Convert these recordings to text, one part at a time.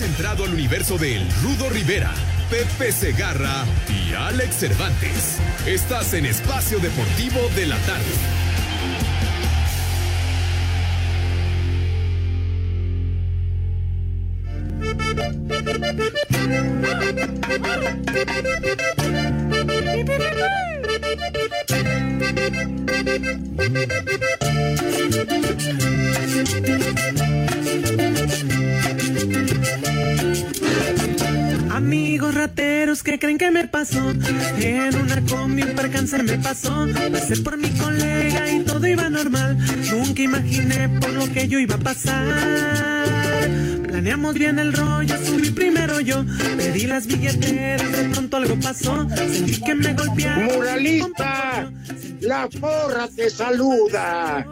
Has entrado al universo de El Rudo Rivera, Pepe Segarra y Alex Cervantes. Estás en Espacio Deportivo de la Tarde. Que creen que me pasó En una combi un percance me pasó. Pasé por mi colega y todo iba normal. Nunca imaginé por lo que yo iba a pasar. Planeamos bien el rollo, subí primero yo. Pedí las billeteras, de pronto algo pasó. Sentí que me golpearon. ¡Muralista! La porra te saluda.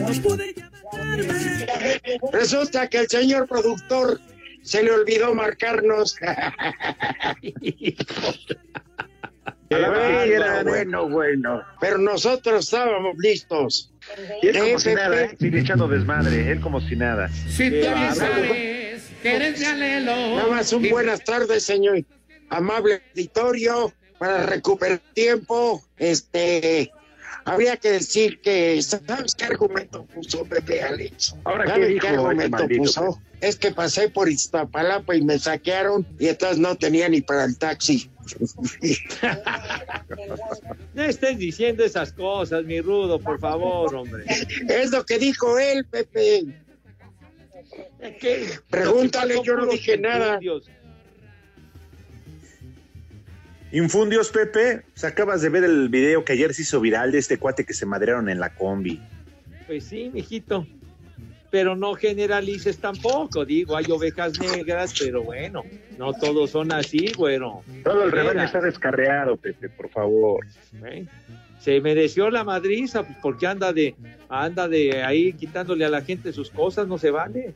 No pude llamarme Resulta que el señor productor se le olvidó marcarnos. bueno, bueno, bueno. Pero nosotros estábamos listos. Y él como si nada. ¿eh? Sigue echando desmadre, él como si nada. Si tú sabes que eres de Alelo. Nada más un buenas tardes, señor. Amable auditorio, para recuperar tiempo, este, habría que decir que, ¿sabes qué argumento puso Pepe Alex? Ahora, ¿qué ¿Sabes dijo qué ese argumento maldito, puso? Es que pasé por Iztapalapa y me saquearon y entonces no tenía ni para el taxi. No estés diciendo esas cosas, mi rudo, por favor, hombre. es lo que dijo él, Pepe. ¿Qué? Pregúntale, yo no dije nada. Infundios, Pepe. Pues acabas de ver el video que ayer se hizo viral de este cuate que se madrearon en la combi. Pues sí, mijito. Pero no generalices tampoco, digo, hay ovejas negras, pero bueno, no todos son así, güero. Todo el rebaño está descarreado, Pepe, por favor. ¿eh? Se mereció la madriza pues, porque anda de anda de ahí quitándole a la gente sus cosas, no se vale.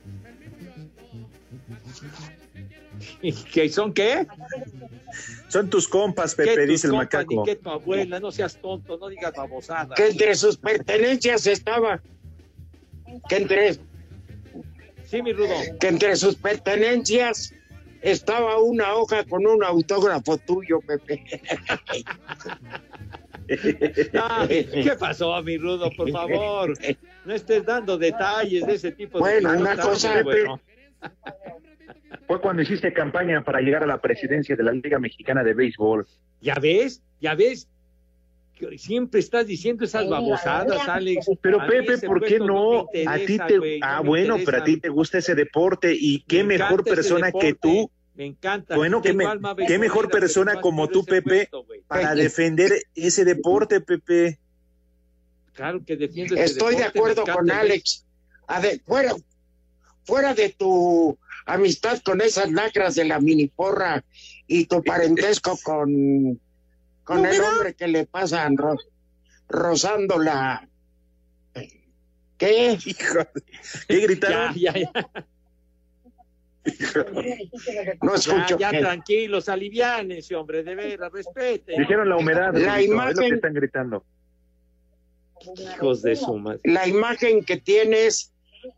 ¿Y qué son qué? Son tus compas, ¿Qué Pepe, tus dice el compas, macaco. ni qué tu abuela, no seas tonto, no digas babosada. Que entre sus pertenencias estaba. Que entre, Sí, mi rudo. que entre sus pertenencias estaba una hoja con un autógrafo tuyo, Pepe. Ay, ¿Qué pasó, mi rudo? Por favor, no estés dando detalles de ese tipo de Bueno, una cosa, bueno. Fue cuando hiciste campaña para llegar a la presidencia de la Liga Mexicana de Béisbol. Ya ves, ya ves. Siempre estás diciendo esas babosadas, Alex. Pero A Pepe, ese ¿por qué no? a ti te. ah, bueno, interesa. pero a ti te gusta ese deporte y qué Me mejor ese persona que tú, Me encanta. Bueno, qué me- mejor persona como tú, a ese Pepe. puesto, para defender ese deporte, Pepe. Claro que defiendo ese Estoy de deporte, acuerdo me con Alex. Ade- fuera, fuera de tu amistad con esas lacras de la miniporra y tu parentesco con, con el hombre que le pasan ro- rozando la... ¿Qué? Hijo, ¿qué gritaron? Ya, ya, ya, No ya, escucho. ya, qué. tranquilos, aliviánense, hombre, de veras, respeten. Dijeron la humedad, La Rudito, es lo imagen- que están gritando. Hijos de su madre. La imagen que tienes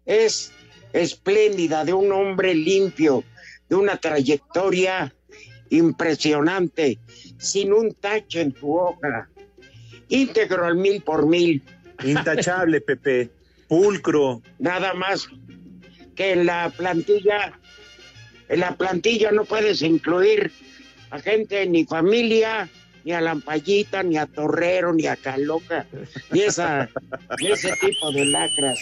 es espléndida de un hombre limpio, de una trayectoria impresionante, sin un tache en tu hoja, íntegro al mil por mil, Intachable, Pepe. Pulcro. nada más que en la plantilla, en la plantilla no puedes incluir a gente ni familia, ni a Lampallita, ni a Torrero, ni a Caloca, ni esa, ni ese tipo de lacras.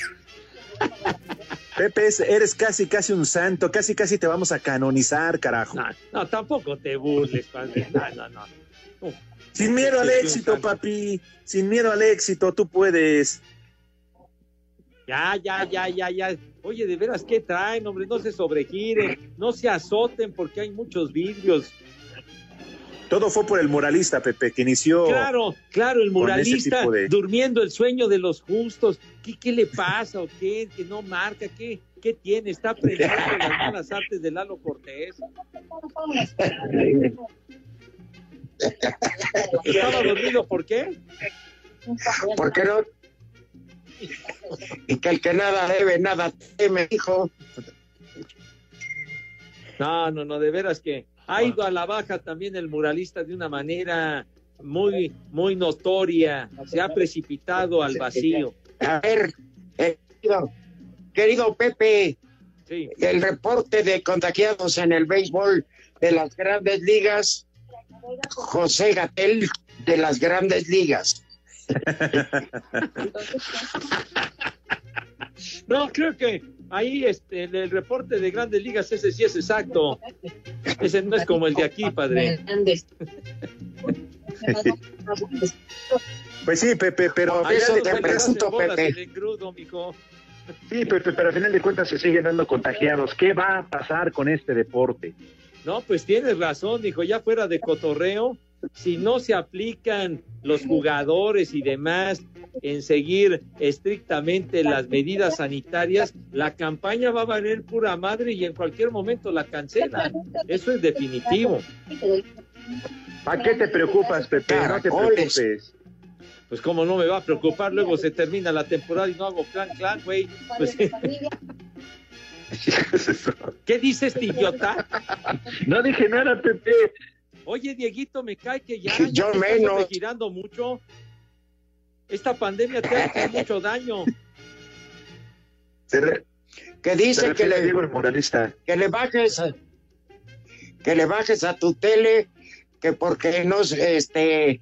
Pepe, es- eres casi, casi un santo. Casi, casi te vamos a canonizar, carajo. No, no, tampoco te burles, padre. No, no, no. Sin miedo al éxito, papi. Sin miedo al éxito, tú puedes. Ya, ya, ya, ya, ya. Oye, de veras, ¿qué traen, hombre? No se sobregiren, no se azoten porque hay muchos vidrios. Todo fue por el muralista, Pepe, que inició. Claro, claro, el de- durmiendo el sueño de los justos. ¿Qué, qué le pasa o qué? Que no marca, ¿qué, qué tiene? Está aprendiendo las malas artes de Lalo Cortés. ¿Estaba dormido por qué? ¿Por qué no? Y que el que nada debe, nada teme, hijo. No, no, no, de veras que ha ido a la baja también el muralista de una manera muy, muy notoria. Se ha precipitado al vacío. A ver, eh, querido, querido Pepe, Sí. el reporte de contagiados en el béisbol de las grandes ligas, José Gatel de las grandes ligas. No, creo que ahí este, el, el reporte de grandes ligas, ese sí es exacto. Ese no es como el de aquí, padre. Pues sí, Pepe, pero sale pregunto, las bolas Pepe. engrudo. Sí, Pepe, pero al final de cuentas se siguen dando contagiados. ¿Qué va a pasar con este deporte? No, pues tienes razón, dijo, ya fuera de cotorreo, si no se aplican los jugadores y demás en seguir estrictamente las medidas sanitarias, la campaña va a valer pura madre y en cualquier momento la cancelan. Eso es definitivo. ¿Para qué te preocupas, Pepe? No te preocupes. Pues cómo no me va a preocupar, luego se termina la temporada y no hago clan clan, güey. Pues, ¿Qué dice este idiota? No dije nada, Pepe. Oye, Dieguito, me cae que ya, Yo ya te menos. estás girando mucho. Esta pandemia te ha hecho mucho daño. Se Que dice que le, digo el moralista. que le bajes a- que le bajes a tu tele que porque no se- este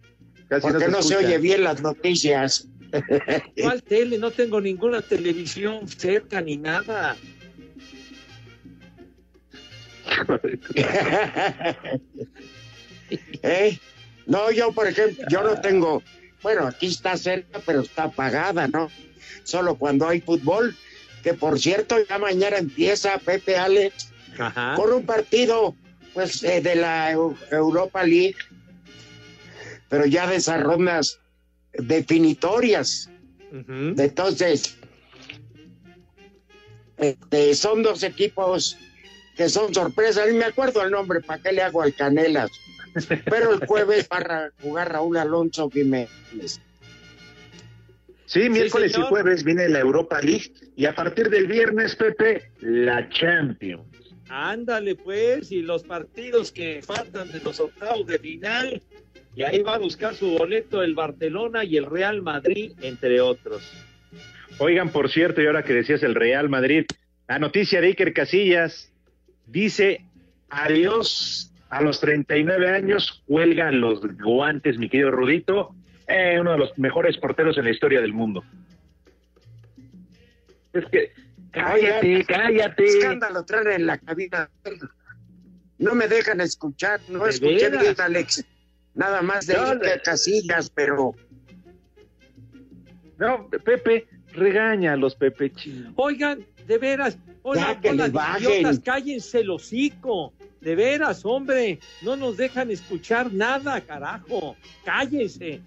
Casi porque no se escucha. oye bien las noticias. ¿Cuál tele? No tengo ninguna televisión cerca ni nada. ¿Eh? No, yo por ejemplo, yo no tengo, bueno, aquí está cerca, pero está apagada, ¿no? Solo cuando hay fútbol, que por cierto ya mañana empieza Pepe Alex Ajá. con un partido pues eh, de la Eu- Europa League, pero ya de esas rondas definitorias. Entonces, este, son dos equipos que son sorpresas. Ni me acuerdo el nombre, ¿para qué le hago al Canelas? Pero el jueves va a jugar Raúl Alonso Jiménez. Sí, miércoles y jueves viene la Europa League y a partir del viernes, Pepe, la Champions. Ándale, pues, y los partidos que faltan de los octavos de final. Y ahí va a buscar su boleto el Barcelona y el Real Madrid, entre otros. Oigan, por cierto, y ahora que decías el Real Madrid, la noticia de Iker Casillas dice adiós a los 39 años, cuelgan los guantes, mi querido Rudito, eh, uno de los mejores porteros en la historia del mundo. Es que, cállate, cállate. Escándalo traen en la cabina. No me dejan escuchar, no ¿De escuché bien, Alex. Nada más de No, Casillas, pero No, Pepe, regaña a los Pepe chino. Oigan, de veras, hola, Ya que bajen. idiotas, cállense el hocico. De veras, hombre, no nos dejan escuchar nada, carajo. Cállense,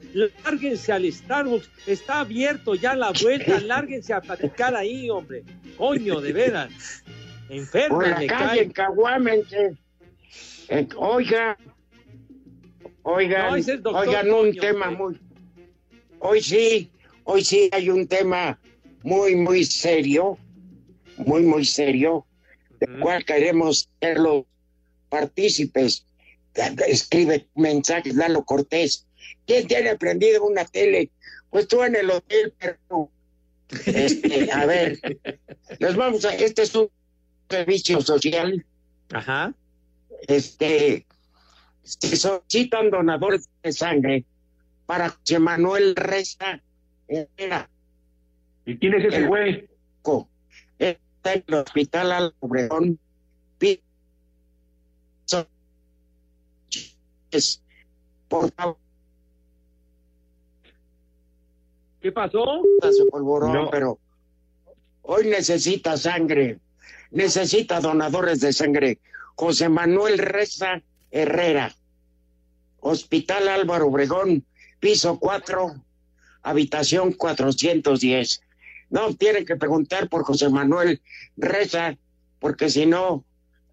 lárguense al Starbucks, está abierto ya la vuelta, lárguense a platicar ahí, hombre. Coño, de veras. Enferma, por la calle. Eh, oiga, oigan, No, oigan un tema hombre. muy. Hoy sí, hoy sí hay un tema muy, muy serio, muy, muy serio, del cual queremos ser los partícipes. Escribe mensajes, Lalo Cortés. ¿Quién tiene prendido una tele? Pues tú en el hotel, pero. Este, a ver, les vamos a. Este es un servicio social Ajá. este, se solicitan donadores de sangre para José Manuel Reza Herrera, ¿Y quién es ese güey? está en el hospital Al Obregón. Pi- so- es- Por favor, ¿Qué pasó? su polvorón, No. pero hoy necesita sangre, necesita donadores de sangre. José Manuel Reza Herrera, Hospital Álvaro Obregón, piso 4, habitación 410. No, tienen que preguntar por José Manuel Reza, porque si no,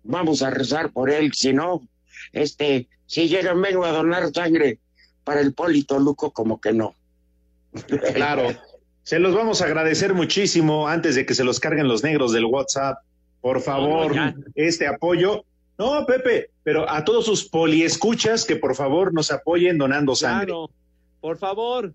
vamos a rezar por él, si no, este, si llegan vengo a donar sangre para el Polito Luco, como que no. Claro. Se los vamos a agradecer muchísimo antes de que se los carguen los negros del WhatsApp. Por favor, No, no, ya. este apoyo. No, Pepe, pero a todos sus poliescuchas que por favor nos apoyen donando sangre. Claro, por favor,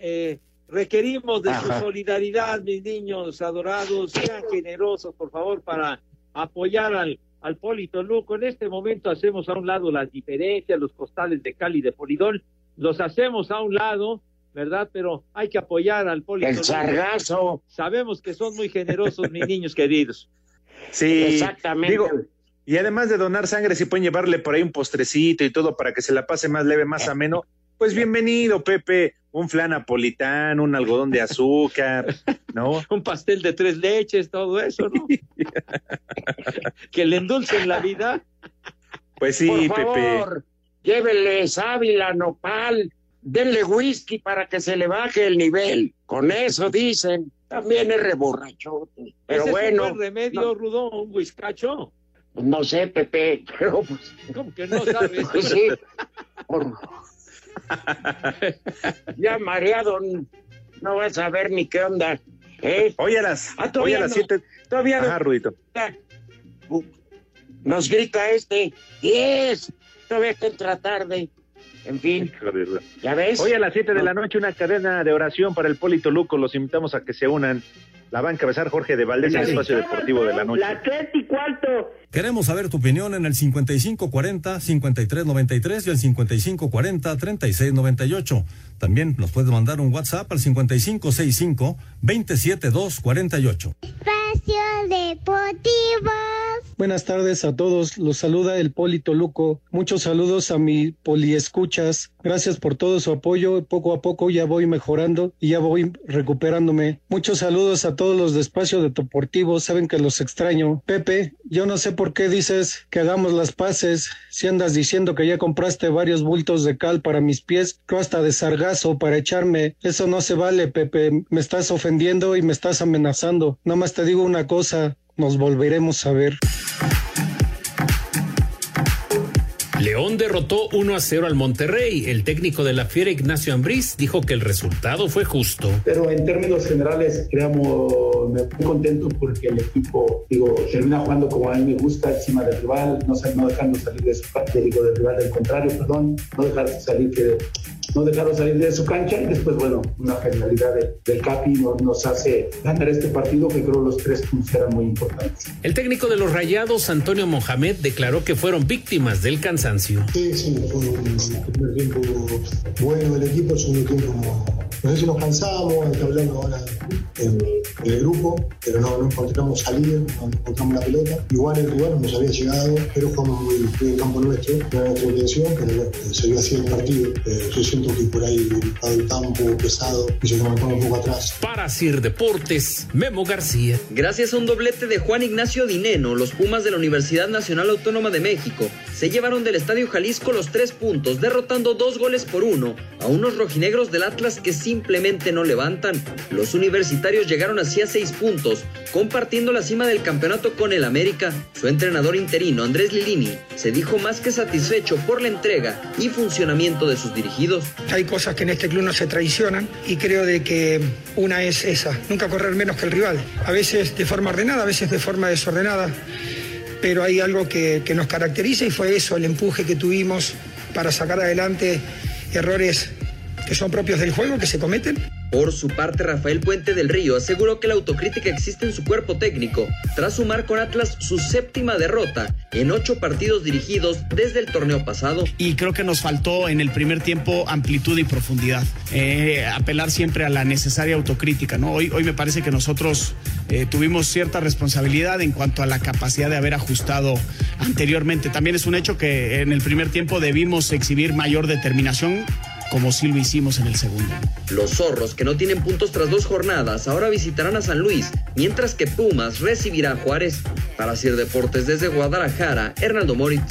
eh, requerimos de Ajá. su solidaridad, mis niños adorados, sean generosos, por favor, para apoyar al, al Polito Luco. En este momento hacemos a un lado las diferencias, los costales de Cali de Polidol, los hacemos a un lado, ¿verdad? Pero hay que apoyar al Polito El sargazo, Sabemos que son muy generosos, mis niños queridos. Sí, exactamente. digo, y además de donar sangre, si pueden llevarle por ahí un postrecito y todo para que se la pase más leve, más ameno, pues bienvenido, Pepe. Un flan napolitano, un algodón de azúcar, ¿no? Un pastel de tres leches, todo eso, ¿no? que le endulcen la vida. Pues sí, por Pepe. favor, llévenle sábila, nopal, denle whisky para que se le baje el nivel. Con eso dicen, también es reborrachote. Pero Ese bueno, es un buen remedio, no. Rudo, un whiskacho. no sé, Pepe, pero pues, ¿Cómo que no sabes? pues sí. por- ya mareado, no vas a ver ni qué onda. ¿eh? Hoy a las, Ah, todavía a las no. siete. Todavía no Ajá, Rudito. Uh, Nos grita este, yes, todavía que entra tarde. En fin, ¿ya ves? Hoy a las 7 de la noche una cadena de oración para el Polito Luco. Los invitamos a que se unan. La va a encabezar Jorge de Valdés en el espacio deportivo de la noche. Las tres y cuarto. Queremos saber tu opinión en el 5540-5393 y el 5540-3698. También nos puedes mandar un WhatsApp al 5565-27248. Espacio Deportivo. Buenas tardes a todos, los saluda el Polito Luco. Muchos saludos a mi poliescuchas. Gracias por todo su apoyo. Poco a poco ya voy mejorando y ya voy recuperándome. Muchos saludos a todos los de Espacio Deportivo. Saben que los extraño. Pepe, yo no sé por qué dices que hagamos las paces. Si andas diciendo que ya compraste varios bultos de cal para mis pies, tú hasta de sargazo para echarme. Eso no se vale, Pepe. Me estás ofendiendo y me estás amenazando. Nada más te digo una cosa. Nos volveremos a ver. León derrotó 1 a 0 al Monterrey. El técnico de la Fiera, Ignacio Ambriz, dijo que el resultado fue justo. Pero en términos generales, creamos, me muy contento porque el equipo, digo, termina jugando como a mí me gusta, encima del rival, no, dejando salir de su parte, digo, del rival del contrario, perdón, no dejar salir que no dejarlo salir de su cancha y después, bueno, una genialidad de- del Capi nos, nos hace ganar este partido que creo los tres puntos eran muy importantes. El técnico de los Rayados, Antonio Mohamed, declaró que fueron víctimas del cansancio. Sí, sí, fue un primer tiempo bueno del equipo, el segundo tiempo no, sé si nos cansamos, hablando ahora en, en el grupo, pero no, no encontramos salir, no encontramos la pelota. Igual el rival nos había llegado, pero jugamos muy bien en campo nuestro, no era nuestra intención, pero bueno, eh, se vio así el partido. Eh, yo siento que por ahí el campo pesado y se nos un poco atrás. Para Sir Deportes, Memo García. Gracias a un doblete de Juan Ignacio Dineno, los Pumas de la Universidad Nacional Autónoma de México se llevaron del Estadio Jalisco los tres puntos, derrotando dos goles por uno a unos rojinegros del Atlas que simplemente no levantan. Los universitarios llegaron así a seis puntos, compartiendo la cima del campeonato con el América. Su entrenador interino, Andrés Lilini, se dijo más que satisfecho por la entrega y funcionamiento de sus dirigidos. Hay cosas que en este club no se traicionan y creo de que una es esa, nunca correr menos que el rival. A veces de forma ordenada, a veces de forma desordenada, pero hay algo que, que nos caracteriza y fue eso, el empuje que tuvimos para sacar adelante errores que son propios del juego, que se cometen. Por su parte, Rafael Puente del Río aseguró que la autocrítica existe en su cuerpo técnico, tras sumar con Atlas su séptima derrota en ocho partidos dirigidos desde el torneo pasado. Y creo que nos faltó en el primer tiempo amplitud y profundidad. Eh, apelar siempre a la necesaria autocrítica. ¿no? Hoy, hoy me parece que nosotros eh, tuvimos cierta responsabilidad en cuanto a la capacidad de haber ajustado anteriormente. También es un hecho que en el primer tiempo debimos exhibir mayor determinación como sí lo hicimos en el segundo. Los zorros, que no tienen puntos tras dos jornadas, ahora visitarán a San Luis, mientras que Pumas recibirá a Juárez. Para Sir Deportes desde Guadalajara, Hernando Moritz.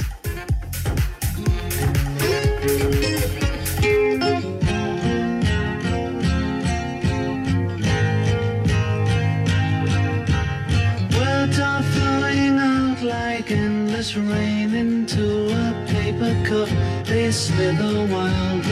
Rain into a paper cup. They slither wildly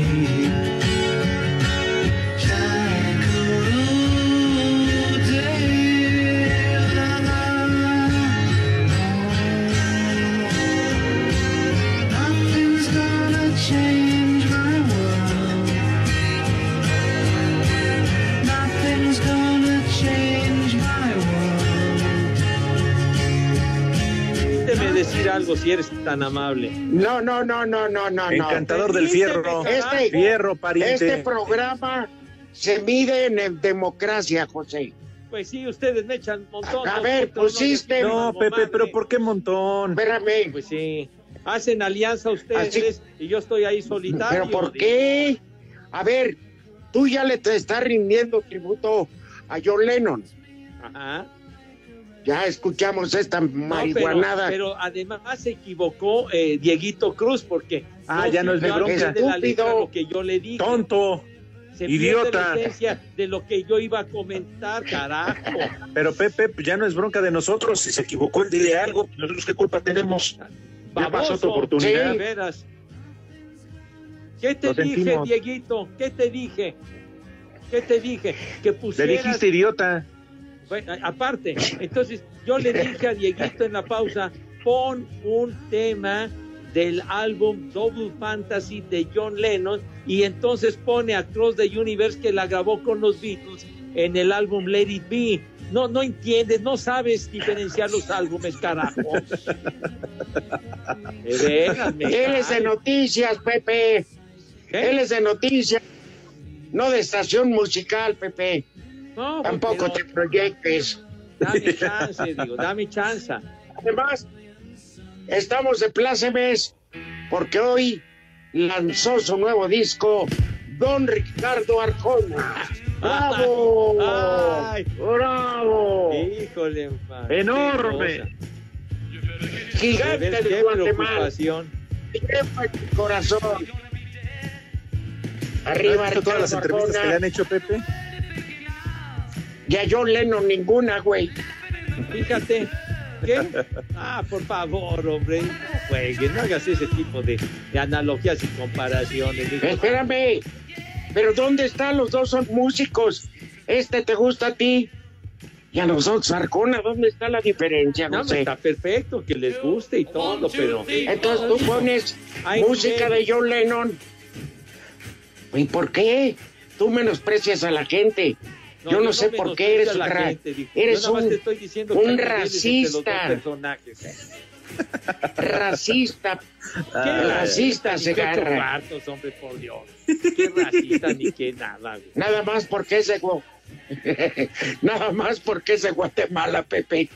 Si eres tan amable. No, no, no, no, no, no. no. Encantador del fierro. Este, Fierro, pariente. Este programa se mide en democracia, José. Pues sí, ustedes me echan un montón. A ver, pusiste- No, Pepe, madre. pero ¿por qué montón? Espérame. Pues sí. Hacen alianza ustedes y yo estoy ahí solitario. ¿Pero por qué? A ver, tú ya le te estás rindiendo tributo a John Lennon. Ajá. Ya escuchamos esta No, pero, marihuanada. pero además se equivocó eh, Dieguito Cruz porque Ah, ya no es de bronca. Estúpido. lo que yo le dije. Tonto. Se idiota. la de lo que yo iba a comentar, carajo. Pero Pepe, pues ya no es bronca de nosotros. Si se equivocó, él dile algo. Nosotros qué culpa tenemos. Ya pasó tu oportunidad. De veras. ¿Qué te Lo dije, sentimos. Dieguito? ¿Qué te dije? ¿Qué te dije? Que Le pusieras... dijiste idiota. Bueno, aparte, entonces yo le dije a Dieguito en la pausa, pon un tema del álbum Double Fantasy de John Lennon y entonces pone a Cross the Universe que la grabó con los Beatles en el álbum Let It Be. No, no entiendes, no sabes diferenciar los álbumes, carajo. Él es de noticias, Pepe. ¿Qué? Él es de noticias. No de estación musical, Pepe. No, Tampoco te proyectes. Dame chance, digo, dame chance. Además, estamos de plácemes porque hoy lanzó su nuevo disco Don Ricardo Arjona. ¡Bravo! Ay. ¡Bravo! Híjole, man, Enorme. Gigante De de Guatemala. corazón. ¿Has Arriba, visto todas las entrevistas que le han hecho, Pepe? Y a John Lennon ninguna, güey. Fíjate. ¿Qué? Ah, por favor, hombre. No juegues, no hagas ese tipo de, de analogías y comparaciones. Digo, Espérame. Pero ¿dónde están? Los dos son músicos. Este te gusta a ti. Y a nosotros, Arjona, ¿dónde está la diferencia? No, No sé. está perfecto, que les guste y todo, pero. Entonces tú pones Ay, música de John Lennon. ¿Y por qué? Tú menosprecias a la gente. Yo no, sé por qué eres, ra- gente, eres un, dos racista. racista. ¿Qué racista se agarra. cuartos, hombre, por Dios. Qué racista ni qué nada. güey. Nada más porque es de Nada más porque es de Guatemala, Pepe.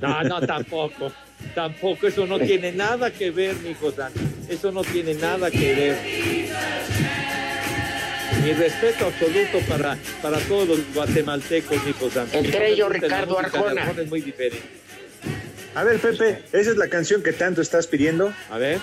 No, no, tampoco. Tampoco, eso no tiene nada que ver, mi. Eso no tiene nada que ver. Mi respeto absoluto para, para todos los guatemaltecos, mi santo. Entre ellos, música Ricardo Arjona. Es muy diferente. A ver, Pepe, ¿esa es la canción que tanto estás pidiendo? A ver.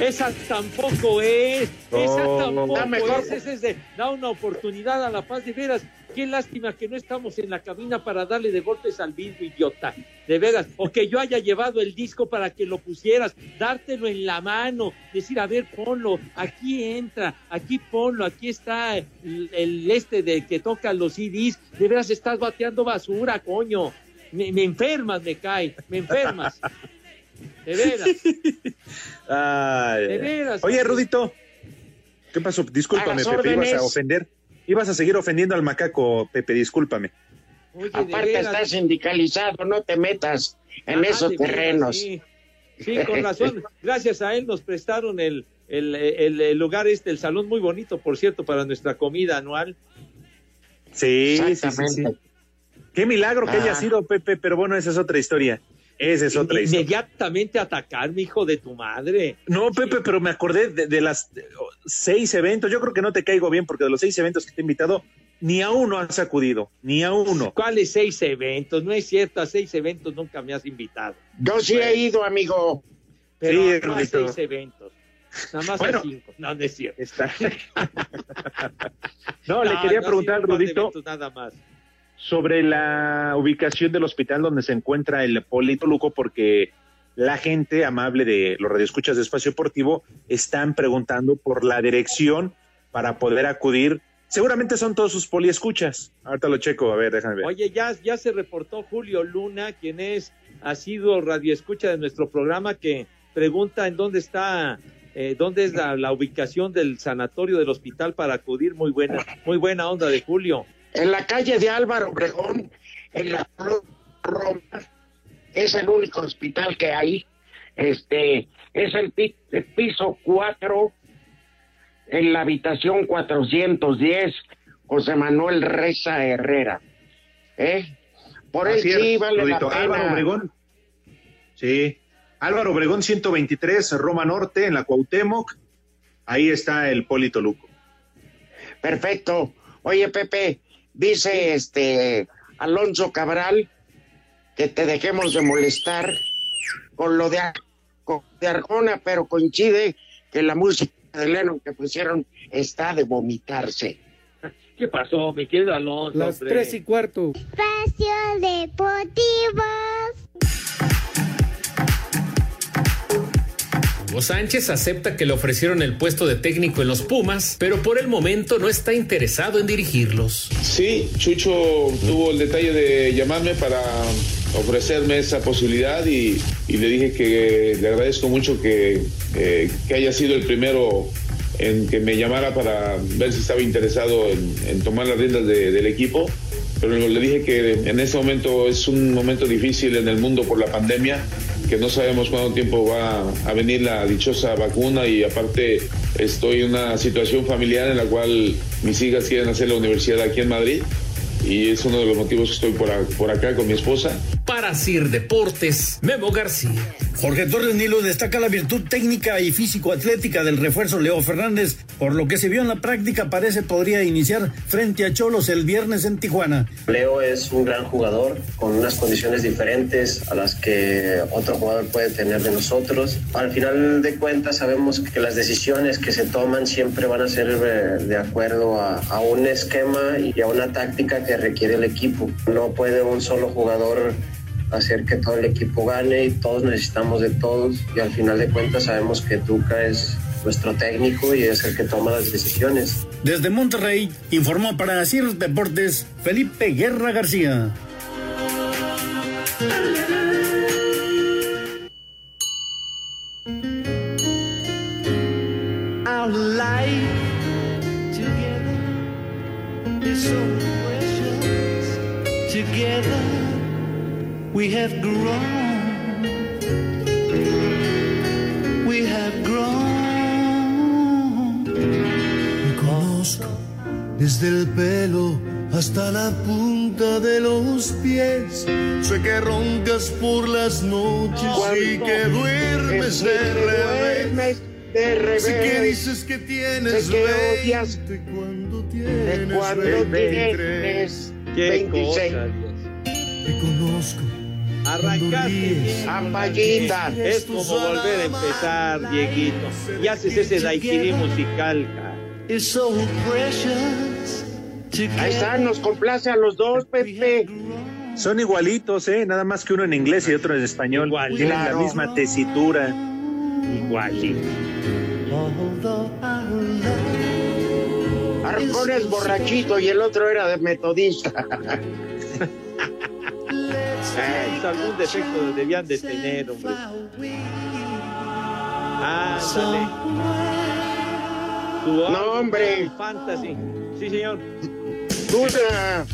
Esa tampoco es. Esa Oh. tampoco Da mejor. es. Esa es de, da una oportunidad a la paz de veras. Qué lástima que no estamos en la cabina para darle de golpes al vidrio, idiota. De veras. O que yo haya llevado el disco para que lo pusieras, dártelo en la mano, decir, a ver, ponlo, aquí entra, aquí ponlo, aquí está el, el este de que toca los CDs. De veras estás bateando basura, coño. Me, me enfermas, me cae, me enfermas. De veras. Ay, De veras. Oye, Rudito, ¿qué pasó? Discúlpame, Pepe, ibas a ofender. Ibas a seguir ofendiendo al macaco, Pepe, discúlpame. Oye, Aparte veras. estás sindicalizado, no te metas en Ah, esos veras, terrenos. sí. Sí, con razón. Gracias a él nos prestaron el, el, el, el lugar este, el salón muy bonito, por cierto, para nuestra comida anual. Sí, sí, sí, sí. Qué milagro que haya Ah. sido, Pepe, pero bueno, esa es otra historia. Esa es otra historia. Inmediatamente atacarme, hijo de tu madre. No, Pepe, pero me acordé de, de las eh, seis eventos. Yo creo que no te caigo bien porque de los seis eventos que te he invitado, ni a uno has acudido, ni a uno. ¿Cuáles seis eventos? No es cierto, a seis eventos nunca me has invitado. Yo sí he ido, amigo. Pero Sí, no a seis eventos. Nada más Bueno. a cinco. No, no es cierto. No, le quería no, preguntar al Rudito eventos Nada más. Sobre la ubicación del hospital donde se encuentra el Polito Luco, porque la gente amable de los radioescuchas de Espacio Deportivo están preguntando por la dirección para poder acudir. Seguramente son todos sus poliescuchas. Ahorita lo checo, a ver, déjame ver. Oye, ya, ya se reportó Julio Luna, quien es, ha sido radioescucha de nuestro programa, que pregunta en dónde está, eh, dónde es la, la ubicación del sanatorio del hospital para acudir. Muy buena, muy buena onda de Julio. En la calle de Álvaro Obregón, en la Roma, es el único hospital que hay. Este, es el, pi- el piso 4, en la habitación 410, José Manuel Reza Herrera. ¿Eh? Por él Así es, sí vale Rudito. la pena. Álvaro Obregón. Sí. Álvaro Obregón 123, Roma Norte, en la Cuauhtémoc. Ahí está el Polito Luco. Perfecto. Oye, Pepe, dice este Alonso Cabral que te dejemos de molestar con lo de, con- de Arjona, pero coincide que la música de Lennon que pusieron está de vomitarse. ¿Qué pasó, mi querido Alonso? Las hombre? tres y cuarto. Espacio Deportivo. Sánchez acepta que le ofrecieron el puesto de técnico en los Pumas, pero por el momento no está interesado en dirigirlos. Sí, Chucho tuvo el detalle de llamarme para ofrecerme esa posibilidad y, le dije que le agradezco mucho que, eh, que haya sido el primero en que me llamara para ver si estaba interesado en, tomar las riendas de- del equipo. Pero le dije que en este momento es un momento difícil en el mundo por la pandemia, que no sabemos cuánto tiempo va a venir la dichosa vacuna y aparte estoy en una situación familiar en la cual mis hijas quieren hacer la universidad aquí en Madrid y es uno de los motivos que estoy por, por acá con mi esposa. Para Sir Deportes, Memo García. Jorge Torres Nilo destaca la virtud técnica y físico-atlética del refuerzo Leo Fernández, por lo que se vio en la práctica parece podría iniciar frente a Cholos el viernes en Tijuana. Leo es un gran jugador con unas condiciones diferentes a las que otro jugador puede tener de nosotros. Al final de cuentas sabemos que las decisiones que se toman siempre van a ser eh, de acuerdo a, a un esquema y a una táctica que requiere el equipo. No puede un solo jugador hacer que todo el equipo gane y todos necesitamos de todos y al final de cuentas sabemos que Tuca es nuestro técnico y es el que toma las decisiones. Desde Monterrey informó para Sir Deportes Felipe Guerra García. Together we have grown. We have grown. Te conozco desde el pelo hasta la punta de los pies. Sé que roncas por las noches y que duermes de revés. de revés. Sé que dices que tienes Sé que 20 odias cuando de tienes cuando 23. tienes Qué 26. cosa, Te conozco. Arrancaste. Ampallita. Es como volver a empezar, Dieguito. Y haces ese daiquiri musical, cara. Is so precious. Ahí está, nos complace a los dos, Pepe. Son igualitos, ¿eh? Nada más que uno en inglés y otro en español. Tienen Claro. la misma tesitura. Igualito. Arjón es borrachito y el otro era de metodista. Eh, algún defecto debían de tener, hombre. Ándale. Tu No, hombre. Fantasy. Sí, señor. Dura,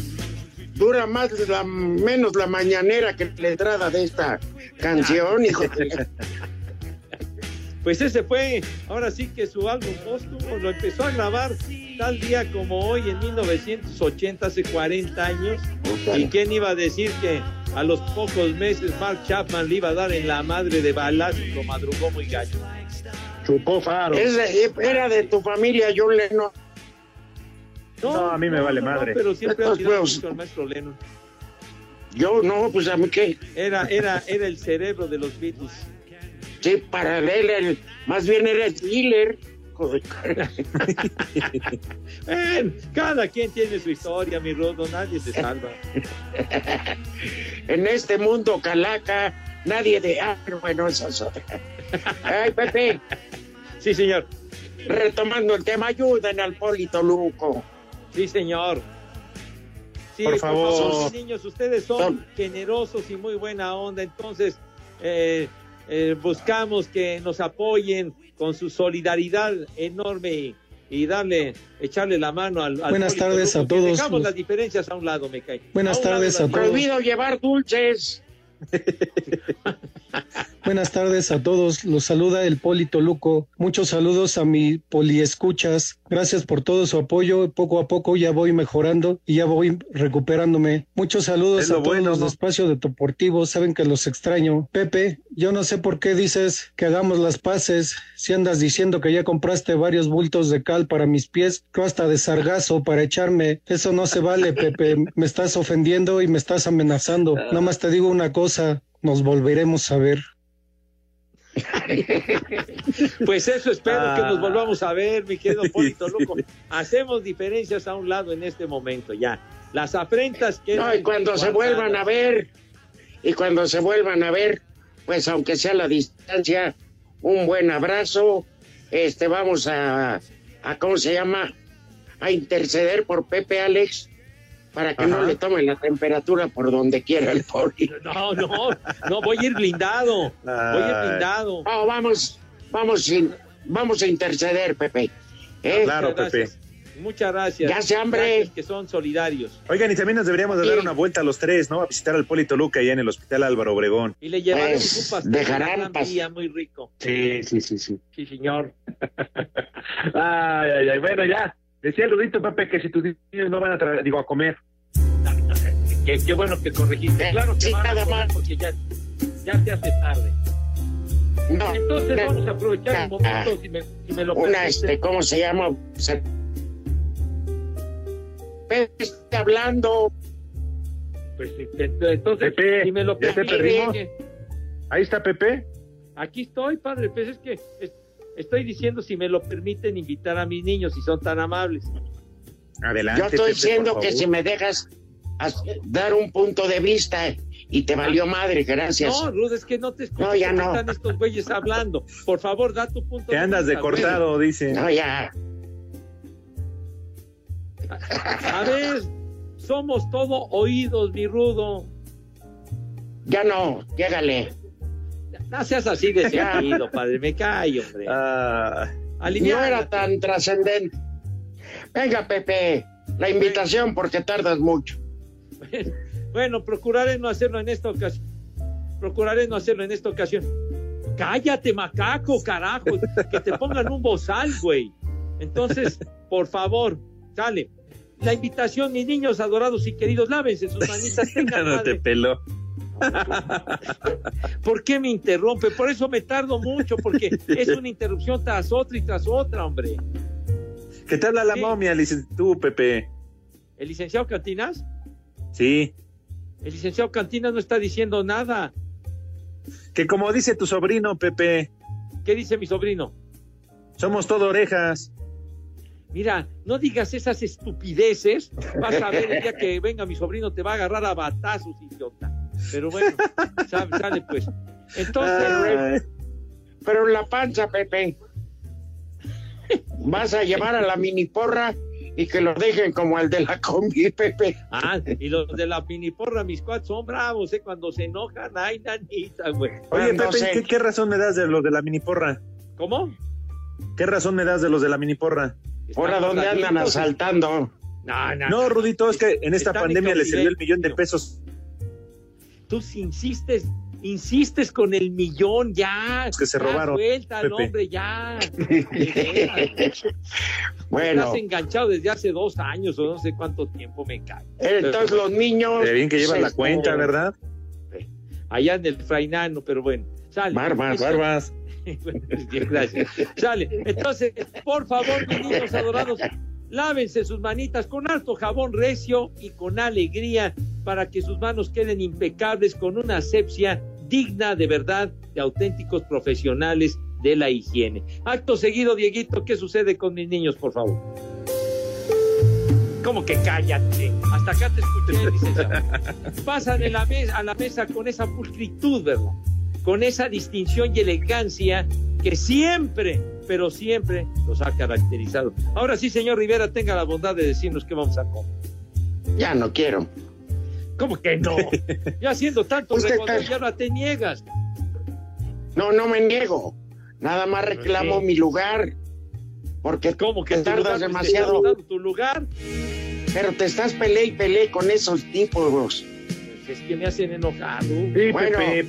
dura más la, menos la mañanera que la entrada de esta canción, hijo. de Pues ese fue, ahora sí que su álbum póstumo lo empezó a grabar tal día como hoy en 1980, hace 40 años. ¿Y quién iba a decir que a los pocos meses Mark Chapman le iba a dar en la madre de balas y lo madrugó muy gallo? Chupó faro. Es de- era de tu familia, John Lennon. No, a mí me vale madre. pero siempre ha mucho al maestro Lennon. Yo no, pues a mí qué. Era, era, era el cerebro de los Beatles. Sí, para él, el- más bien era el dealer. Cada quien tiene su historia, mi Rodo, nadie se salva. en este mundo calaca, nadie de. Ah, bueno, eso es otra. Ay, Pepe. Sí, señor. Retomando el tema, ayuden al Polito Luco. Sí, señor. Sí, Por favor. niños, ustedes son generosos y muy buena onda, entonces eh, eh, buscamos que nos apoyen con su solidaridad enorme y, y darle, echarle la mano al, al Buenas tardes a que todos Dejamos los- las diferencias a un lado, me cae. Buenas lado tardes a todos. Prohibido llevar dulces. Buenas tardes a todos. Los saluda el Polito Luco. Muchos saludos a mi poliescuchas. Gracias por todo su apoyo. Poco a poco ya voy mejorando y ya voy recuperándome. Muchos saludos a todos bueno, los ¿no? de Espacio de Deportivo. Saben que los extraño. Pepe, yo no sé por qué dices que hagamos las paces. Si andas diciendo que ya compraste varios bultos de cal para mis pies, tú hasta de sargazo para echarme. Eso no se vale, Pepe. Me estás ofendiendo y me estás amenazando. Nada más te digo una cosa. Nos volveremos a ver. Pues eso espero que Ah. nos volvamos a ver, mi querido Polito Loco. Hacemos diferencias a un lado en este momento, ya. Las afrentas que... No, y cuando se vuelvan a ver, y cuando se vuelvan a ver, pues aunque sea a la distancia, un buen abrazo. Este, vamos a, a ¿cómo se llama? A interceder por Pepe Alex para que no le tomen la temperatura por donde quiera el poli. No, no, no, voy a ir blindado. Voy a ir blindado. No, vamos, vamos, sin- vamos a interceder, Pepe. ¿Eh? Claro, Muchas Pepe. gracias. Muchas gracias. Ya hace hambre. Gracias que son solidarios. Oigan, y también nos deberíamos de dar una vuelta a los tres, ¿no? A visitar al Polito Luca allá en el Hospital Álvaro Obregón. Y le llevaremos Pues, un pastel dejarán de Gran pas- Vía muy rico. Sí, sí, sí, sí. Sí, señor. Ay, ay, ay. Bueno, ya. Decía el Rudito Pepe que si tus niños no van a tra- digo a comer. Qué, qué bueno que corregiste. Claro que Sí, van a comer más. porque ya, ya se hace tarde. No, Entonces no, vamos a aprovechar ah, momento, si me, si me lo una, permite. este, ¿cómo se llama? Se- Pepe está hablando. Pues, entonces, Pepe, si me lo permite. Ahí está Pepe. Aquí estoy, padre. Pues es que es- estoy diciendo si me lo permiten invitar a mis niños, si son tan amables. Adelante. Yo estoy Pepe, diciendo que si me dejas as- dar un punto de vista y te valió madre, gracias. No, Ruth, es que no te escucho. No, ya no. Están estos güeyes hablando. Por favor, da tu punto Te andas de vista, güey. cortado, dice. No, ya. A ver, somos todo oídos, mi rudo. Ya no, llégale. No seas así de seguido, padre. Me cae, hombre. Ah, No era tan trascendente. Venga, Pepe, la invitación porque tardas mucho. Bueno, procuraré no hacerlo en esta ocasión. Procuraré no hacerlo en esta ocasión. Cállate, macaco, carajo. Que te pongan un bozal, güey. Entonces, por favor, sale. La invitación, mis niños adorados y queridos, lávense sus manitas. Tengan no te peló. ¿Por qué me interrumpe? Por eso me tardo mucho, porque es una interrupción tras otra y tras otra, hombre. ¿Qué te habla la Sí. momia, tú, Pepe? ¿El licenciado Cantinas? Sí. El licenciado Cantinas no está diciendo nada. Que como dice tu sobrino, Pepe, ¿Qué dice mi sobrino? somos todo orejas. Mira, no digas esas estupideces. Vas a ver el día que venga mi sobrino te va a agarrar a batazos, idiota. Pero bueno, sale, sale, pues. Entonces, Ay, Pero en la panza, Pepe. Vas a llevar a la mini porra y que lo dejen como el de la combi, Pepe. ah, y los de la miniporra, mis cuates son bravos, ¿eh? Cuando se enojan, ay, nanita, güey. Oye, no Pepe, sé. ¿qué, qué razón me das de los de la mini porra? ¿Cómo? ¿Qué razón me das de los de la mini porra? Ahora, ¿dónde andan laditos. asaltando? No, no, No, Rudito, es que en esta pandemia le salió el millón de pesos. Tú si insistes insistes con el millón, ya. que se ya, robaron, Suelta al hombre, ya. De. Bueno. Estás enganchado desde hace dos años o no sé cuánto tiempo me cae. Entonces los niños. Qué bien que llevas la se- cuenta, ¿verdad? Allá en el Frainano, pero bueno. Sale. Barbas, barbas. Gracias. Sale. Entonces, por favor, mis niños adorados, lávense sus manitas con alto jabón recio y con alegría para que sus manos queden impecables con una asepsia digna de verdad de auténticos profesionales de la higiene. Acto seguido, Dieguito, ¿qué sucede con mis niños, por favor? ¿Cómo que cállate? Hasta acá te escuché, licenciado. Pasan en la mesa, a la mesa con esa pulcritud, ¿verdad? Con esa distinción y elegancia que siempre, pero siempre los ha caracterizado. Ahora sí, señor Rivera, tenga la bondad de decirnos qué vamos a comer. Ya no quiero. ¿Cómo que no? Ya haciendo tanto Usted regodeo, está- ya no te niegas. No, no me niego. Nada más reclamo qué? mi lugar. Porque ¿Cómo que te tardas pues, te demasiado. dando tu lugar? Pero te estás peleé y peleé con esos tipos. Pues es que me hacen enojado. Sí, Bueno, Pepe.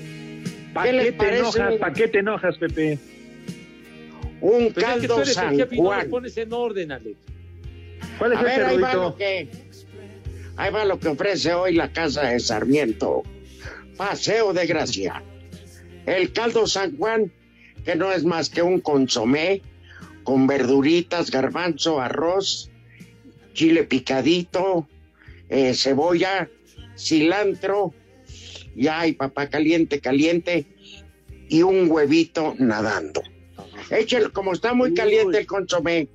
¿Para ¿qué te parece? enojas? ¿Para qué te enojas, Pepe? Un Pues es que tú caldo eres el San jefe y no lo Juan. pones en orden, Alex. ¿Cuál es A el ver, ahí va lo que. Ahí va lo que ofrece hoy la casa de Sarmiento. Paseo de Gracia. El caldo San Juan, que no es más que un consomé con verduritas, garbanzo, arroz, chile picadito, eh, cebolla, cilantro, y hay papá caliente, caliente, y un huevito nadando. Échelo, como está muy caliente el consomé,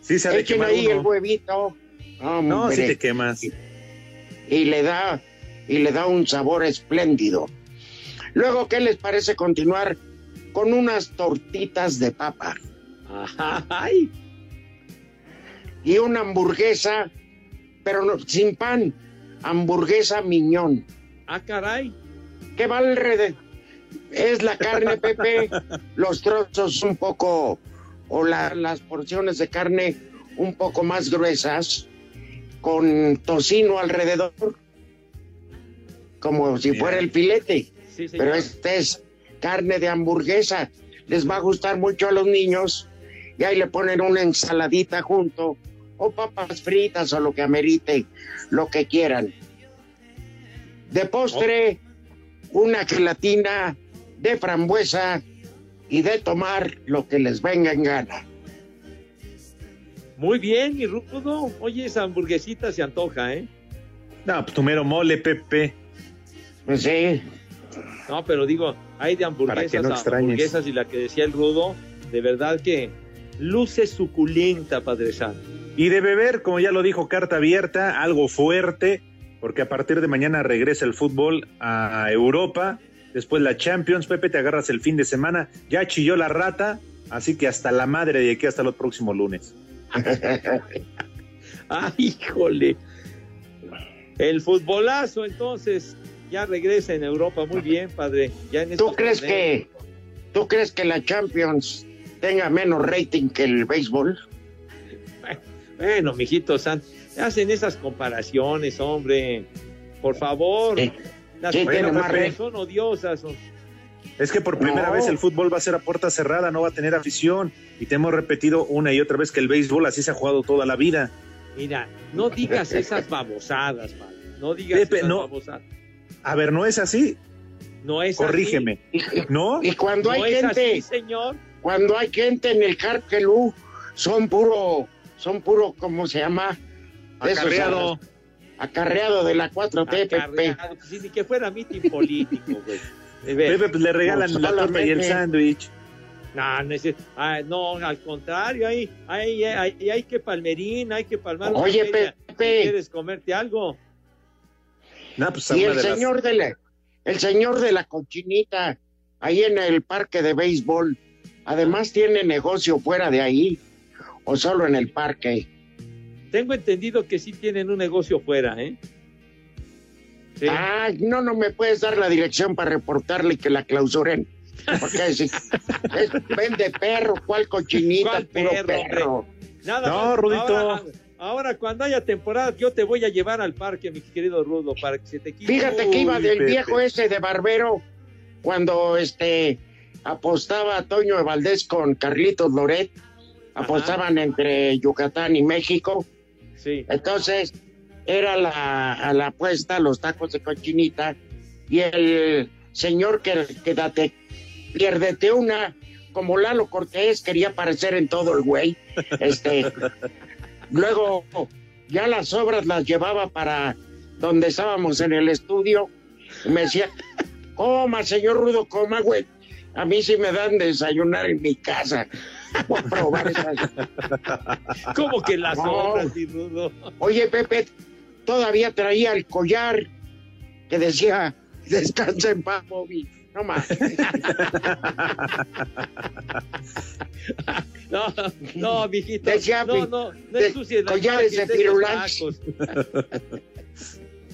Sí, se echen ahí el huevito. No, si te quemas. Y le da y le da un sabor espléndido. Luego, ¿qué les parece continuar con unas tortitas de papa Ay, y una hamburguesa, pero no, sin pan, hamburguesa miñón? ah, caray. ¿Qué va alrededor? Es la carne, Pepe, los trozos un poco, o la- las porciones de carne un poco más gruesas, con tocino alrededor, como si fuera el filete. Sí. Pero este es carne de hamburguesa. Les va a gustar mucho a los niños. Y ahí le ponen una ensaladita junto, o papas fritas, o lo que amerite, lo que quieran. De postre, una gelatina de frambuesa y de tomar lo que les venga en gana. Muy bien, mi rudo. Oye, esa hamburguesita se antoja, ¿eh? No, pues tu mero mole, Pepe. Pues sí, No, pero digo, hay de hamburguesas no a extrañes. hamburguesas y la que decía el rudo, de verdad que luce suculenta, Padre Santo. Y de beber, como ya lo dijo, carta abierta, algo fuerte, porque a partir de mañana regresa el fútbol a Europa. Después la Champions, Pepe, te agarras el fin de semana. Ya chilló la rata, así que hasta la madre de aquí hasta los próximos lunes. ¡Ay, híjole! El futbolazo, entonces, ya regresa en Europa. Muy bien, padre. Ya en ¿tú crees torneos. que tú crees que la Champions tenga menos rating que el béisbol? Bueno, mijito San, hacen esas comparaciones, hombre. Por favor. Sí. Las Sí, tiene más son odiosas. son- Es que por primera No. vez el fútbol va a ser a puerta cerrada, no va a tener afición. Y te hemos repetido una y otra vez que el béisbol así se ha jugado toda la vida. Mira, no digas esas babosadas, padre. No digas Pepe, esas no. babosadas. A ver, ¿no es así? No es así. Corrígeme. ¿No? Y cuando No hay es gente, así, señor. cuando hay gente en el Carquelú, son puro, son puro, ¿cómo se llama? Esos, Acarreado. Acarreado de la 4T, Pepe. Acarreado, pues, sí, ni que fuera mitin político, güey. Pepe, pues le regalan Pues la torta y el sándwich. No, no, es- ah, no, al contrario, hay, hay, hay, hay que palmerín, hay que palmar. Oye. Pepe. ¿Quieres comerte algo? No, pues a Y el de las- señor de la, el señor de la cochinita, ahí en el parque de béisbol, además tiene negocio fuera de ahí, o solo en el parque. Tengo entendido que sí tienen un negocio fuera, ¿eh? Sí. Ah, no, no me puedes dar la dirección para reportarle que la clausuren. Porque si es, vende perro, ¿cuál cochinita? ¿Cuál Puro perro, perro. Nada No, más. Rudito. Ahora, ahora, cuando haya temporada, yo te voy a llevar al parque, mi querido Rudo, para que se te quite. Fíjate que iba Uy, del Pepe. viejo ese de barbero cuando este apostaba Toño de Valdés con Carlitos Loret, apostaban entre Yucatán y México. Sí. Entonces, era la, a la apuesta los tacos de cochinita y el señor que, que date, piérdete una, como Lalo Cortés quería aparecer en todo el güey. Este, luego ya las obras las llevaba para donde estábamos en el estudio y me decía, coma, señor Rudo, coma, güey. A mí sí me dan desayunar en mi casa. Voy a probar esas. ¿Cómo que las No. obras, y rudo? Oye, Pepe, todavía traía el collar que decía, descansa en paz, Bobby. No más. No, no, mijito. Decía, no, no, no de- ensucies la collares de tacos.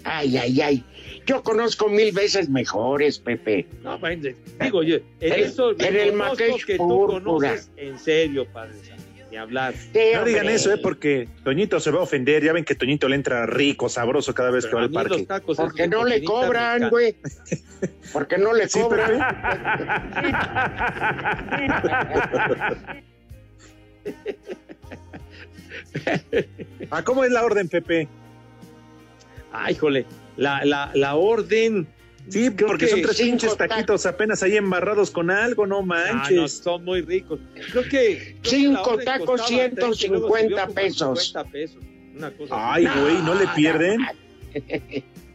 Ay, ay, ay. Yo conozco mil veces mejores, Pepe. No, digo yo, en El- eso en el que tú conoces en serio, padre. Ni hablar. No digan eso, ¿eh? Porque Toñito se va a ofender. Ya ven que Toñito le entra rico, sabroso cada vez que va al parque. Porque no le cobran, güey. Porque no le Sí, cobran. Ah, ¿cómo es la orden, Pepe? Ay, jole, la, la, la orden. Sí, creo porque que son tres pinches taquitos apenas ahí embarrados con algo, no Ah, no, manches. son muy ricos. Creo que. creo que la Cinco tacos, costaba 150 30 y luego subió como a pesos. 50 pesos. Una cosa Ay, güey, ¿no le pierden?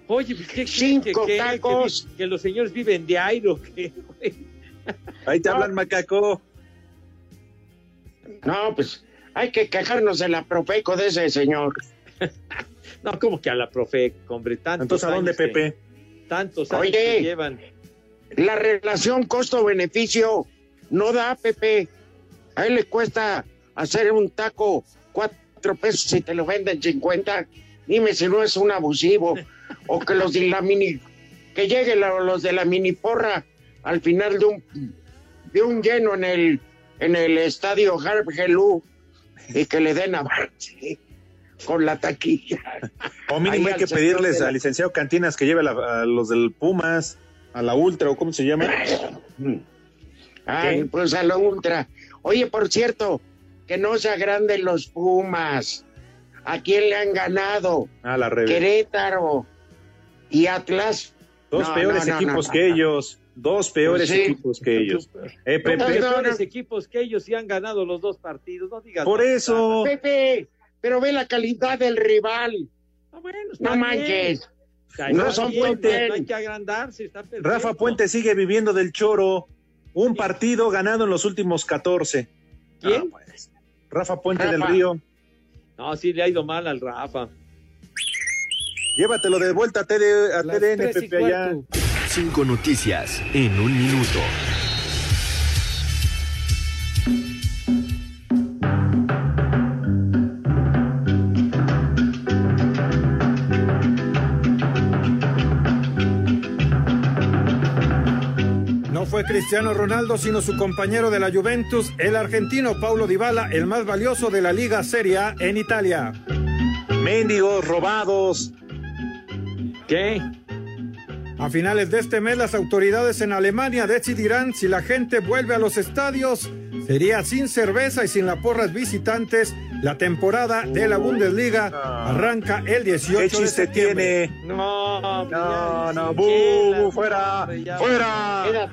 Oye, pues, ¿qué Cinco que, tacos. Que, que los señores viven de aire o qué, güey? Ahí te hablan, macaco. No, pues hay que quejarnos de la Profeco de ese señor. No, como que a la profe, hombre, tantos Entonces, ¿a dónde, que- Pepe? Tantos años Oye. que llevan. La relación costo-beneficio no da, Pepe. A él le cuesta hacer un taco cuatro pesos si te lo venden 50. Dime si no es un abusivo. O que los de la mini, que lleguen los de la mini porra al final de un, de un lleno en el, en el estadio Harp Helú y que le den avance con la taquilla. O mínimo Ahí hay que pedirles la- al licenciado Cantinas que lleve a, la- a los del Pumas, a la Ultra, o cómo se llama. Ay, ¿Qué? pues a lo ultra. Oye, por cierto, que no se agranden los Pumas. ¿A quién le han ganado? A la revés. Querétaro y Atlas. Dos No, peores no, no, equipos no, que no. ellos. Dos peores Pues sí. equipos que ellos. Eh, Pepe, peores equipos que ellos y han ganado los dos partidos, no digas. por nada. eso. Pepe, pero ve la calidad del rival. Ah, bueno, está No bien. manches. Está No bien, son no Puente. hay que agrandarse, está. Rafa Puente sigue viviendo del choro. Un partido ganado en los últimos 14. ¿Quién? Ah, pues. Rafa Puente Rafa. del Río. No, sí le ha ido mal al Rafa. Llévatelo de vuelta a, TD a TDN, Pepe, allá. Cinco noticias en un minuto. Cristiano Ronaldo, sino su compañero de la Juventus, el argentino Paulo Dybala, el más valioso de la Liga Serie A en Italia. Mendigos, robados. ¿Qué? A finales de este mes, las autoridades en Alemania decidirán si la gente vuelve a los estadios. Sería sin cerveza y sin las porras visitantes. La temporada de la Bundesliga arranca el 18 ¿Qué chiste tiene? No, No, no, bu, Chela, bu, fuera, ya. fuera.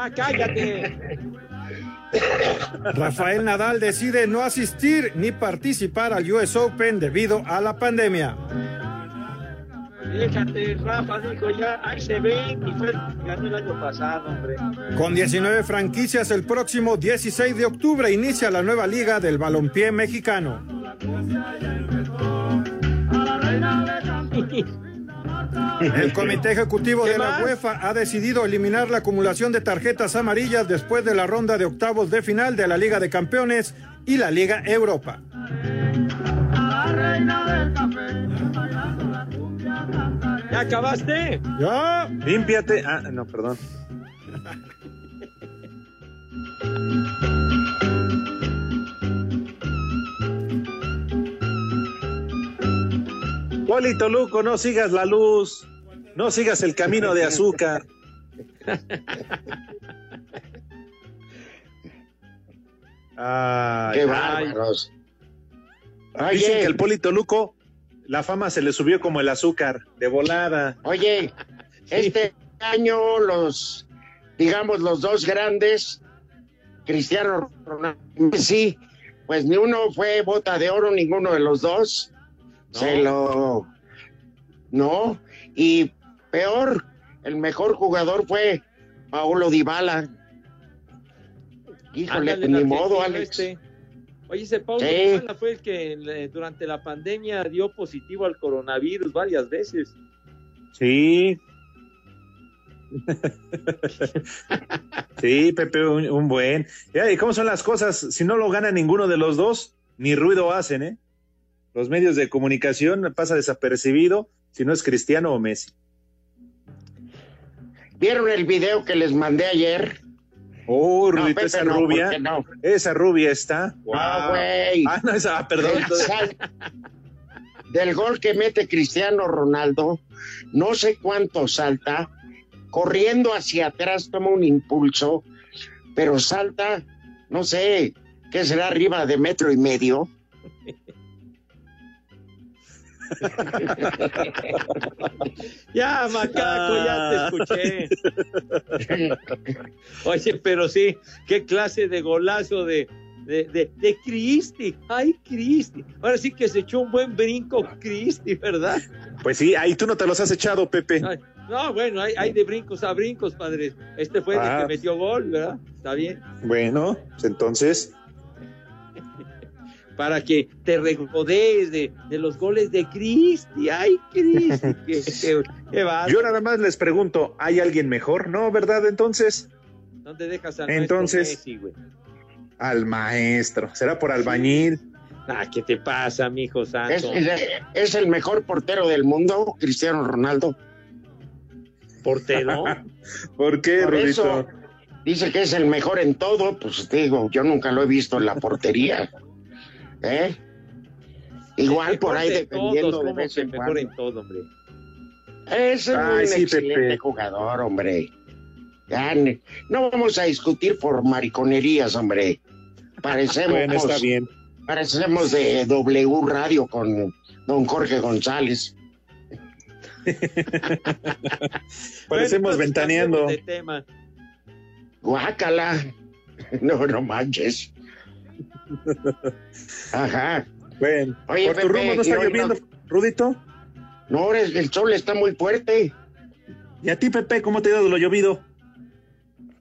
Ah, cállate. Rafael Nadal decide no asistir ni participar al US Open debido a la pandemia. Déjate, Rafa, dijo ya, ahí se y fue el año pasado, hombre. Con 19 franquicias, el próximo 16 de octubre inicia la nueva liga del balompié mexicano. El comité ejecutivo ¿Qué de la más? UEFA ha decidido eliminar la acumulación de tarjetas amarillas después de la ronda de octavos de final de la Liga de Campeones y la Liga Europa. ¿Ya acabaste? ¿Ya? Límpiate. Ah, no, perdón. Polito Luco, no sigas la luz. No sigas el camino de azúcar. Ay, Qué ay. bárbaros. Dicen Oye. que el Polito Luco, la fama se le subió como el azúcar, de volada. Oye, este año los, digamos, los dos grandes, Cristiano Ronaldo y Messi, pues ni uno fue bota de oro, ninguno de los dos. Se lo... No, y peor, el mejor jugador fue Paulo Dybala. Híjole, Ándale, ni modo, Alex. este. Oye, ese Paulo Sí. Dybala fue el que durante la pandemia dio positivo al coronavirus varias veces. Sí. sí, Pepe, un, un buen. ¿Y cómo son las cosas? Si no lo gana ninguno de los dos, ni ruido hacen, ¿eh? Los medios de comunicación pasa desapercibido si no es Cristiano o Messi. ¿Vieron el video que les mandé ayer? Oh, No, Rudito, Pepe, esa no, rubia. no. Esa rubia está. No, güey. Ah, no, esa, ah, perdón. Del gol que mete Cristiano Ronaldo, no sé cuánto salta, corriendo hacia atrás toma un impulso, pero salta, no sé, ¿qué será arriba de metro y medio? Ya, macaco, ya te escuché. Oye, pero sí, qué clase de golazo de, de, de, de Cristi. Ay, Cristi. Ahora sí que se echó un buen brinco Cristi, ¿verdad? Pues sí, ahí tú no te los has echado, Pepe. Ay, no, bueno, hay, hay de brincos a brincos, padre. Este fue Ah. el que metió gol, ¿verdad? Está bien. Bueno, pues entonces, Para que te regodees de, de los goles de Cristi. Ay, Cristi. qué, qué, qué yo nada más les pregunto, ¿hay alguien mejor? No, ¿verdad? Entonces, ¿Dónde dejas al Entonces- maestro Messi, güey? al maestro. ¿Será por albañil? Ah, ¿qué te pasa, mijo santo? Es, es- es el mejor portero del mundo, Cristiano Ronaldo. ¿Portero? ¿Por qué, Por eso dice que es el mejor en todo, pues digo, yo nunca lo he visto en la portería. ¿Eh? Igual por ahí de defendiendo todos, de ¿cómo vez en mejor cuando. en todo, hombre. Es un Ay, sí, excelente Pepe. jugador, hombre. Ya, ne- no vamos a discutir por mariconerías, hombre. Parecemos, Bueno, está bien. parecemos de W Radio con don Jorge González. Parecemos Bueno, ventaneando. de tema. Guácala. No, no manches. Ajá. Bueno, Oye, ¿por tu rumbo no está lloviendo, Rudito? No, el el sol está muy fuerte. ¿Y a ti, Pepe, cómo te ha dado lo llovido?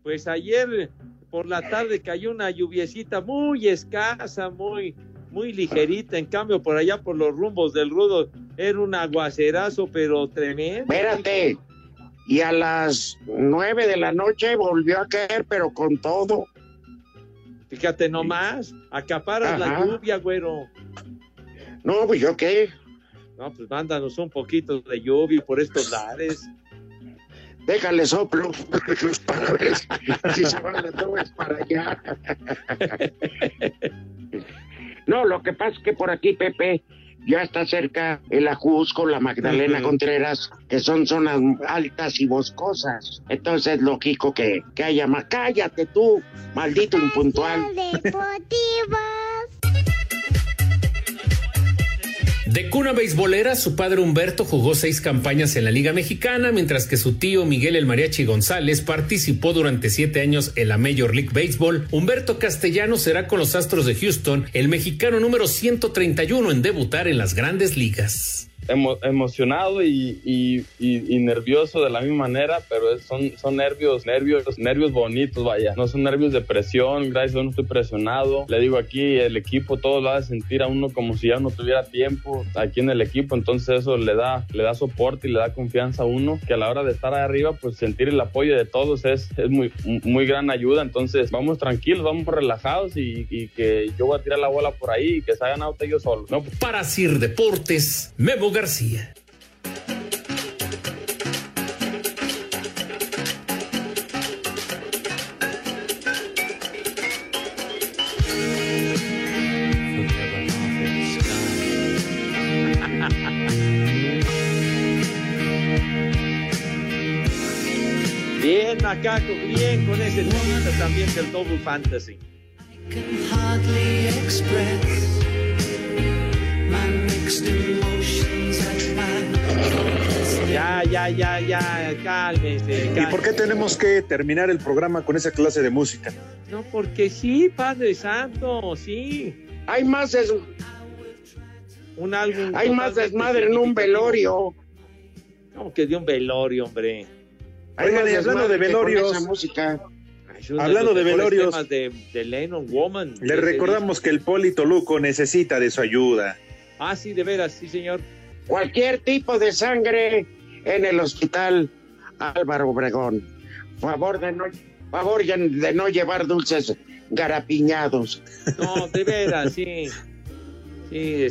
Pues ayer por la tarde cayó una lluviecita muy escasa, muy, muy ligerita. En cambio, por allá por los rumbos del rudo era un aguacerazo, pero tremendo. Espérate. Y a las nueve de la noche volvió a caer, pero con todo. Fíjate nomás, acaparas la Ajá. lluvia, güero. No, pues yo qué. No, pues mándanos un poquito de lluvia por estos lares. Déjale soplo para ver si se van las nubes para allá. No, lo que pasa es que por aquí, Pepe, ya está cerca el Ajusco, la Magdalena. Contreras, que son zonas altas y boscosas. Entonces es lógico que, que haya más. Cállate tú, maldito impuntual. Deportivo. De cuna beisbolera, su padre Humberto jugó seis campañas en la Liga Mexicana, mientras que su tío Miguel El Mariachi González participó durante siete años en la Major League Baseball. Humberto Castellano será con los Astros de Houston el mexicano número 131 en debutar en las grandes ligas. Emo- emocionado y, y- y- y nervioso de la misma manera, pero son, son nervios, nervios, nervios bonitos, vaya. No son nervios de presión, gracias a Dios no estoy presionado. Le digo aquí, el equipo todo lo hace sentir a uno como si ya no tuviera tiempo aquí en el equipo, entonces eso le da, le da soporte y le da confianza a uno, que a la hora de estar ahí arriba, pues sentir el apoyo de todos es, es muy, muy gran ayuda. Entonces vamos tranquilos, vamos relajados y, y que yo voy a tirar la bola por ahí y que se hagan out ellos solos. ¿no? Para Sir Deportes, Memo García. Macaco, bien con ese temita también del Double Fantasy. hardly express my mixed emotions Ya, ya, ya, ya, cálmese. ¿Y por qué tenemos que terminar el programa con esa clase de música? No, porque sí, Padre Santo, sí. Hay más, des- Un álbum. hay más desmadre en un velorio. ¿Cómo que de un velorio, hombre? Hay Oigan, más y hablando de velorios, esa música. Es uno Hablando de mejores velorios. De, de Lennon Woman. le recordamos que el Polito Luco necesita de su ayuda. Ah, sí, de veras, sí, señor. Cualquier tipo de sangre en el hospital Álvaro Obregón. Favor de no, favor de no llevar dulces garapiñados. No, de veras, sí. Sí,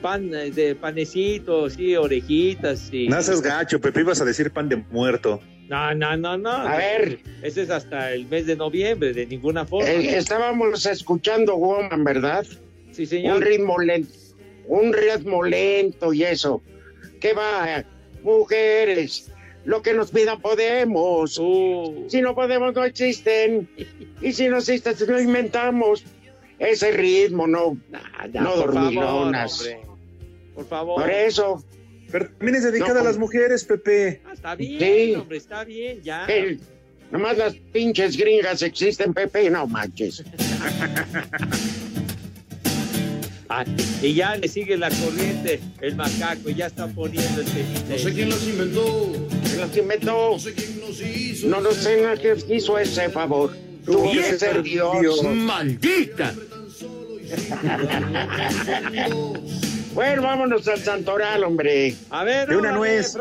pan eh, de panecitos, sí, orejitas, sí. No seas gacho, Pepe, ibas a decir pan de muerto. No, no, no, no. A ver. Ese es hasta el mes de noviembre, de ninguna forma. Eh, estábamos escuchando Woman, ¿verdad? Sí, señor. Un ritmo lento, un ritmo lento y eso. ¿Qué va? Mujeres, lo que nos pidan podemos. Uh. Si no podemos, no existen. Y si no existen, lo inventamos. Ese ritmo, no, Ya, no por favor, dormilonas. Por favor. Por eso, Pero también es dedicada No, a las mujeres, Pepe. Ah, está bien, Sí. hombre, está bien, ya. el- nomás las pinches gringas existen, Pepe, no manches. Ah, y ya le sigue la corriente el macaco, ya está poniendo el temita. No sé quién los inventó, Se las inventó. no sé quién los hizo. No lo sé, nadie hizo ese favor. Que vieja ser Dios. Dios. ¡Maldita! Bueno, vámonos al Santoral, hombre. A ver, De una nuez.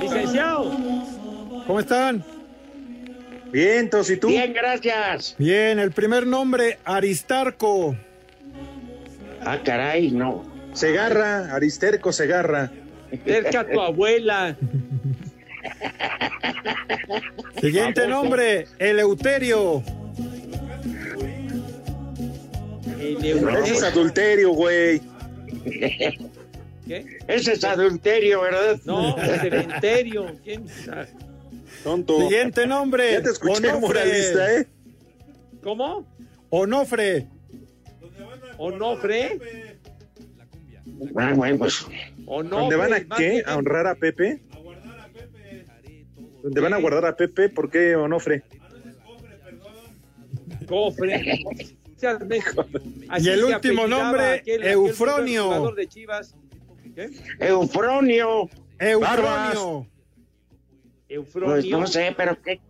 Licenciado. ¿Cómo están? Bien, Tos, ¿y tú? Bien, gracias. Bien, el primer nombre, Aristarco. Ah, caray, no. Segarra, Aristerco Segarra. Cerca a tu abuela. Siguiente nombre, Eleuterio. El Ese es adulterio, güey. ¿Qué? Ese es adulterio, ¿verdad? No, cementerio. ¿Quién sabe? Tonto. Siguiente nombre, Ya te escuché, Onofre. moralista, ¿eh? ¿Cómo? Onofre. ¿Onofre? Ah, bueno, pues. ¿Onofre? ¿Dónde van a qué? ¿A honrar a Pepe? ¿Dónde van a guardar a Pepe? ¿Por qué Onofre? Cofre. Y el último nombre, aquel- Eufronio. de Chivas. ¿Qué? Eufronio. Eufronio. Eufronio. Pues no sé, pero qué.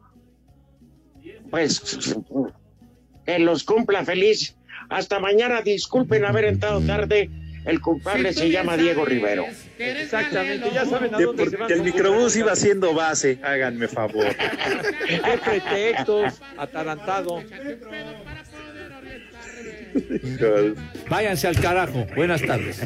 Pues que los cumpla feliz. Hasta mañana, disculpen haber entrado tarde. El culpable se llama Diego Rivero. Exactamente, ya saben a De- dónde se porque el microbús iba haciendo base. Háganme favor. ¿Qué pretextos? Atarantado. Váyanse al carajo. Buenas tardes.